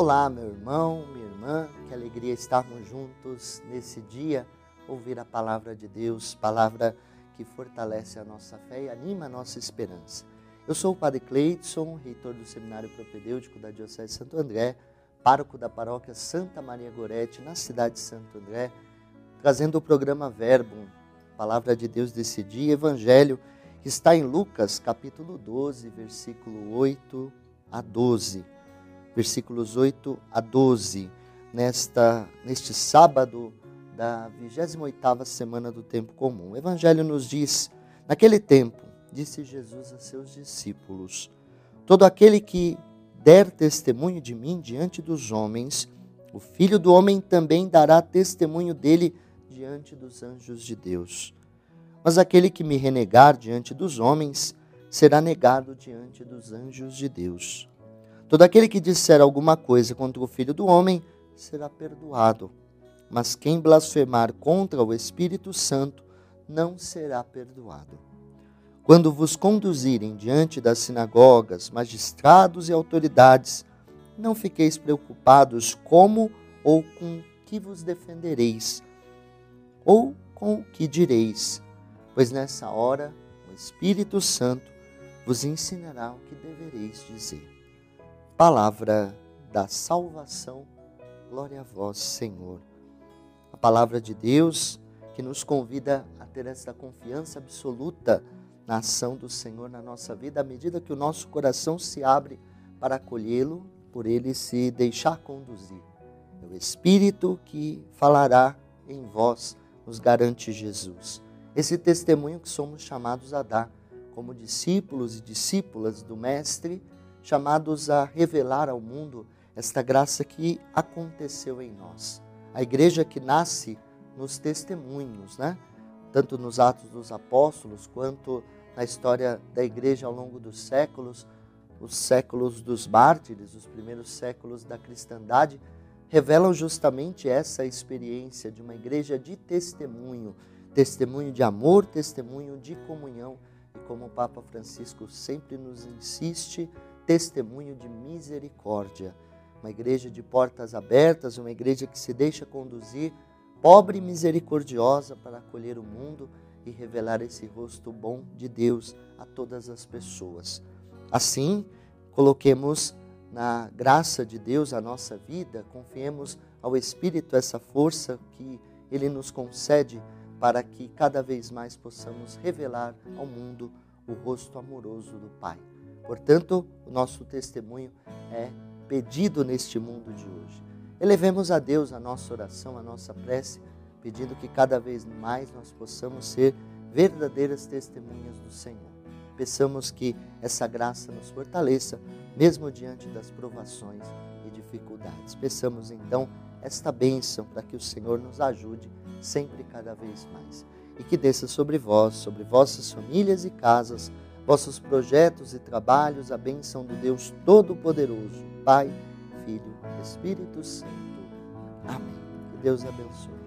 Olá, meu irmão, minha irmã, que alegria estarmos juntos nesse dia, ouvir a palavra de Deus, palavra que fortalece a nossa fé e anima a nossa esperança. Eu sou o Padre Cleidson, reitor do Seminário Propedêutico da Diocese de Santo André, pároco da paróquia Santa Maria Gorete, na cidade de Santo André, trazendo o programa Verbo, palavra de Deus desse dia, Evangelho, que está em Lucas, capítulo 12, versículo 8 a 12 versículos 8 a 12, nesta, neste sábado da 28ª semana do tempo comum. O evangelho nos diz: Naquele tempo, disse Jesus a seus discípulos: Todo aquele que der testemunho de mim diante dos homens, o Filho do homem também dará testemunho dele diante dos anjos de Deus. Mas aquele que me renegar diante dos homens, será negado diante dos anjos de Deus. Todo aquele que disser alguma coisa contra o Filho do Homem será perdoado, mas quem blasfemar contra o Espírito Santo não será perdoado. Quando vos conduzirem diante das sinagogas, magistrados e autoridades, não fiqueis preocupados como ou com que vos defendereis, ou com o que direis, pois nessa hora o Espírito Santo vos ensinará o que devereis dizer palavra da salvação. Glória a vós, Senhor. A palavra de Deus que nos convida a ter essa confiança absoluta na ação do Senhor na nossa vida, à medida que o nosso coração se abre para acolhê-lo, por ele se deixar conduzir. É o Espírito que falará em vós, nos garante Jesus. Esse testemunho que somos chamados a dar como discípulos e discípulas do Mestre chamados a revelar ao mundo esta graça que aconteceu em nós. A igreja que nasce nos testemunhos, né? tanto nos Atos dos Apóstolos quanto na história da igreja ao longo dos séculos, os séculos dos mártires, os primeiros séculos da cristandade, revelam justamente essa experiência de uma igreja de testemunho, testemunho de amor, testemunho de comunhão. E como o Papa Francisco sempre nos insiste, testemunho de misericórdia. Uma igreja de portas abertas, uma igreja que se deixa conduzir, pobre e misericordiosa, para acolher o mundo e revelar esse rosto bom de Deus a todas as pessoas. Assim, coloquemos na graça de Deus a nossa vida, confiemos ao Espírito essa força que Ele nos concede para que cada vez mais possamos revelar ao mundo o rosto amoroso do Pai. Portanto, o nosso testemunho é pedido neste mundo de hoje. Elevemos a Deus a nossa oração, a nossa prece, pedindo que cada vez mais nós possamos ser verdadeiras testemunhas do Senhor. Peçamos que essa graça nos fortaleça, mesmo diante das provações e dificuldades. Peçamos então esta bênção para que o Senhor nos ajude sempre e cada vez mais. E que desça sobre vós, sobre vossas famílias e casas, vossos projetos e trabalhos, a bênção do Deus Todo-Poderoso, Pai, Filho, Espírito Santo. Amém. Que Deus abençoe.